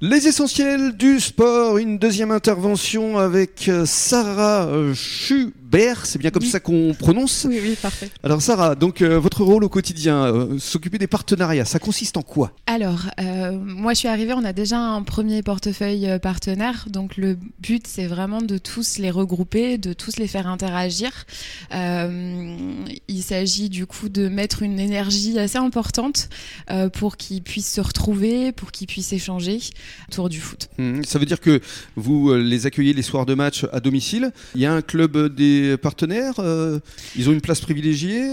Les essentiels du sport, une deuxième intervention avec euh, Sarah Schubert, c'est bien comme Oui. ça qu'on prononce? Oui, oui, parfait. Alors Sarah, donc euh, votre rôle au quotidien, euh, s'occuper des partenariats, ça consiste en quoi? Alors, euh, moi je suis arrivée, on a déjà un premier portefeuille partenaire, donc le but c'est vraiment de tous les regrouper, de tous les faire interagir. Il s'agit du coup de mettre une énergie assez importante euh, pour qu'ils puissent se retrouver, pour qu'ils puissent échanger autour du foot. Hum, Ça veut dire que vous euh, les accueillez les soirs de match à domicile. Il y a un club des partenaires, euh, ils ont une place privilégiée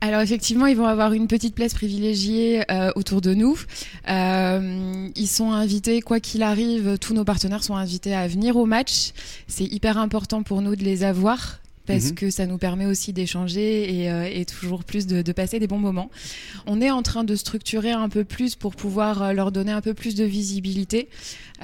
Alors effectivement, ils vont avoir une petite place privilégiée euh, autour de nous. Ils sont invités, quoi qu'il arrive, tous nos partenaires sont invités à venir au match. C'est hyper important pour nous de les avoir parce Mhm. que ça nous permet aussi d'échanger et, euh, et toujours plus de, de passer des bons moments. On est en train de structurer un peu plus pour pouvoir euh, leur donner un peu plus de visibilité.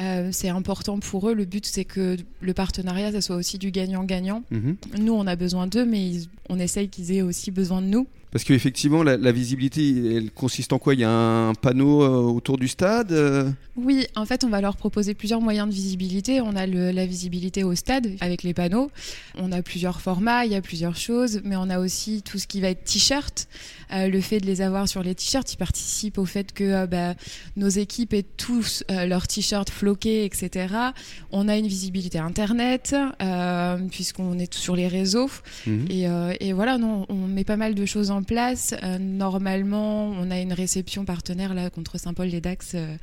Euh, c'est important pour eux. Le but, c'est que le partenariat, ça soit aussi du gagnant-gagnant. Mhm. Nous, on a besoin d'eux, mais ils- on essaye qu'ils aient aussi besoin de nous. Parce qu'effectivement, la, la visibilité, elle consiste en quoi? Il y a un panneau euh, autour du stade euh? Oui, en fait, on va leur proposer plusieurs moyens de visibilité. On a le- la visibilité au stade avec les panneaux. On a plusieurs formats, il y a plusieurs choses, mais on a aussi tout ce qui va être t-shirt. Euh, le fait de les avoir sur les t-shirts, ils participent au fait que euh, bah, nos équipes aient tous euh, leurs t-shirts floqués, etc. On a une visibilité internet, puisqu'on est sur les réseaux. Mhm. Et, et voilà, non, on met pas mal de choses en place. Euh, normalement, on a une réception partenaire là contre Saint-Paul-les-Dax euh,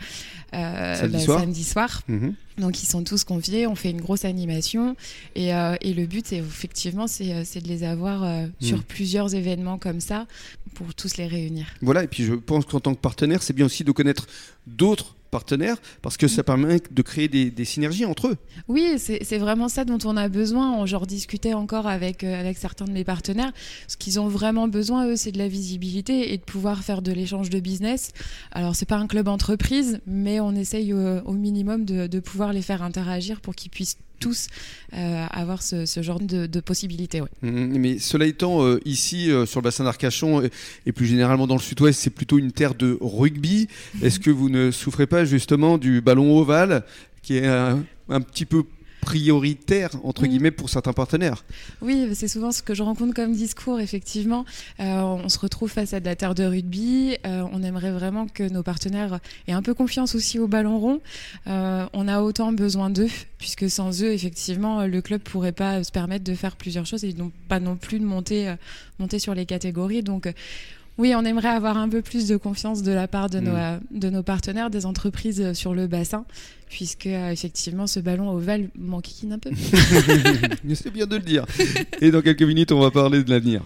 euh, Samedi bah, soir. samedi soir. Mhm. Donc ils sont tous conviés, on fait une grosse animation et, euh, et le but, c'est effectivement, c'est de les avoir euh, sur plusieurs événements comme ça pour tous les réunir. Voilà, et puis je pense qu'en tant que partenaire, c'est bien aussi de connaître d'autres partenaires parce que ça permet de créer des, des synergies entre eux. Oui, c'est vraiment ça dont on a besoin. J'en discutais encore avec, euh, avec certains de mes partenaires. Ce qu'ils ont vraiment besoin, eux, c'est de la visibilité et de pouvoir faire de l'échange de business. Alors, c'est pas un club entreprise, mais on essaye euh, au minimum de, de pouvoir les faire interagir pour qu'ils puissent tous euh, avoir ce, ce genre de, de possibilités. ouais. Mhm. Mais cela étant, euh, ici, euh, sur le bassin d'Arcachon et, et plus généralement dans le sud-ouest, c'est plutôt une terre de rugby. Est-ce que vous ne souffrez pas justement du ballon ovale qui est un, un petit peu prioritaire entre Mhm. guillemets pour certains partenaires Oui, c'est souvent ce que je rencontre comme discours, effectivement. Euh, on se retrouve face à de la terre de rugby. Euh, on aimerait vraiment que nos partenaires aient un peu confiance aussi au ballon rond. Euh, on a autant besoin d'eux, puisque sans eux, effectivement, le club pourrait pas se permettre de faire plusieurs choses et donc pas non plus de monter, monter sur les catégories. Donc, oui, on aimerait avoir un peu plus de confiance de la part de, nos, Mm. de nos partenaires, des entreprises euh, sur le bassin, puisque euh, effectivement ce ballon ovale manquine un peu. C'est bien de le dire. Et dans quelques minutes, on va parler de l'avenir.